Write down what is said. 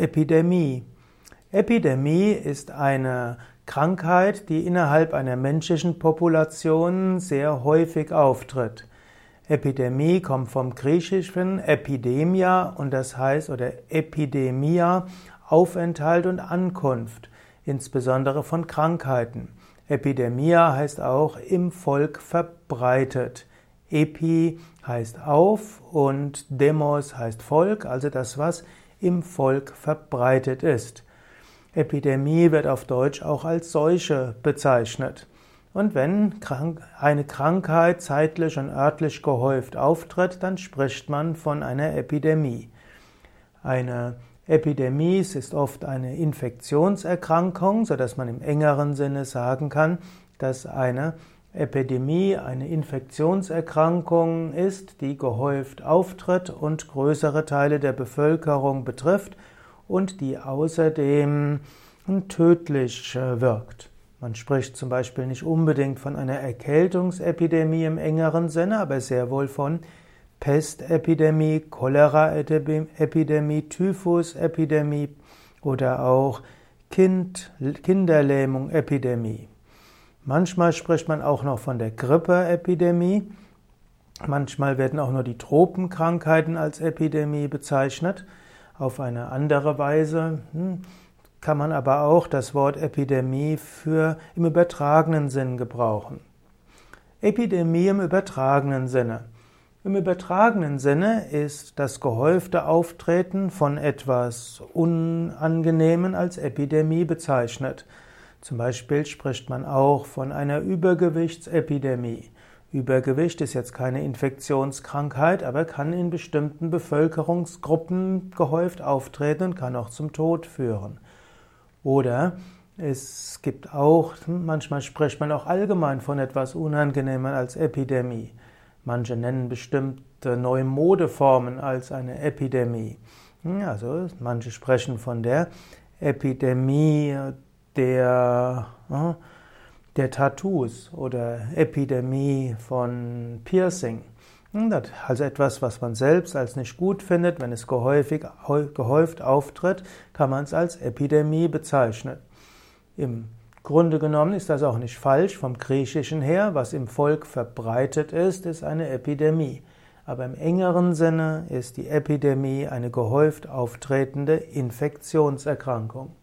Epidemie. Epidemie ist eine Krankheit, die innerhalb einer menschlichen Population sehr häufig auftritt. Epidemie kommt vom griechischen Epidemia und das heißt oder Epidemia Aufenthalt und Ankunft, insbesondere von Krankheiten. Epidemia heißt auch im Volk verbreitet. Epi heißt auf und Demos heißt Volk, also das, was im Volk verbreitet ist. Epidemie wird auf Deutsch auch als Seuche bezeichnet. Und wenn eine Krankheit zeitlich und örtlich gehäuft auftritt, dann spricht man von einer Epidemie. Eine Epidemie ist oft eine Infektionserkrankung, so dass man im engeren Sinne sagen kann, dass eine Epidemie eine Infektionserkrankung ist, die gehäuft auftritt und größere Teile der Bevölkerung betrifft und die außerdem tödlich äh, wirkt. Man spricht zum Beispiel nicht unbedingt von einer Erkältungsepidemie im engeren Sinne, aber sehr wohl von Pestepidemie, Choleraepidemie, Typhusepidemie oder auch kind, Kinderlähmung-Epidemie. Manchmal spricht man auch noch von der Grippeepidemie. Manchmal werden auch nur die Tropenkrankheiten als Epidemie bezeichnet. Auf eine andere Weise hm, kann man aber auch das Wort Epidemie für im übertragenen Sinn gebrauchen. Epidemie im übertragenen Sinne. Im übertragenen Sinne ist das gehäufte Auftreten von etwas Unangenehmen als Epidemie bezeichnet. Zum Beispiel spricht man auch von einer Übergewichtsepidemie. Übergewicht ist jetzt keine Infektionskrankheit, aber kann in bestimmten Bevölkerungsgruppen gehäuft auftreten und kann auch zum Tod führen. Oder es gibt auch, manchmal spricht man auch allgemein von etwas Unangenehmem als Epidemie. Manche nennen bestimmte neue Modeformen als eine Epidemie. Also manche sprechen von der Epidemie der, äh, der Tattoos oder Epidemie von Piercing. Also etwas, was man selbst als nicht gut findet, wenn es gehäufig, gehäuft auftritt, kann man es als Epidemie bezeichnen. Im Grunde genommen ist das auch nicht falsch vom Griechischen her. Was im Volk verbreitet ist, ist eine Epidemie. Aber im engeren Sinne ist die Epidemie eine gehäuft auftretende Infektionserkrankung.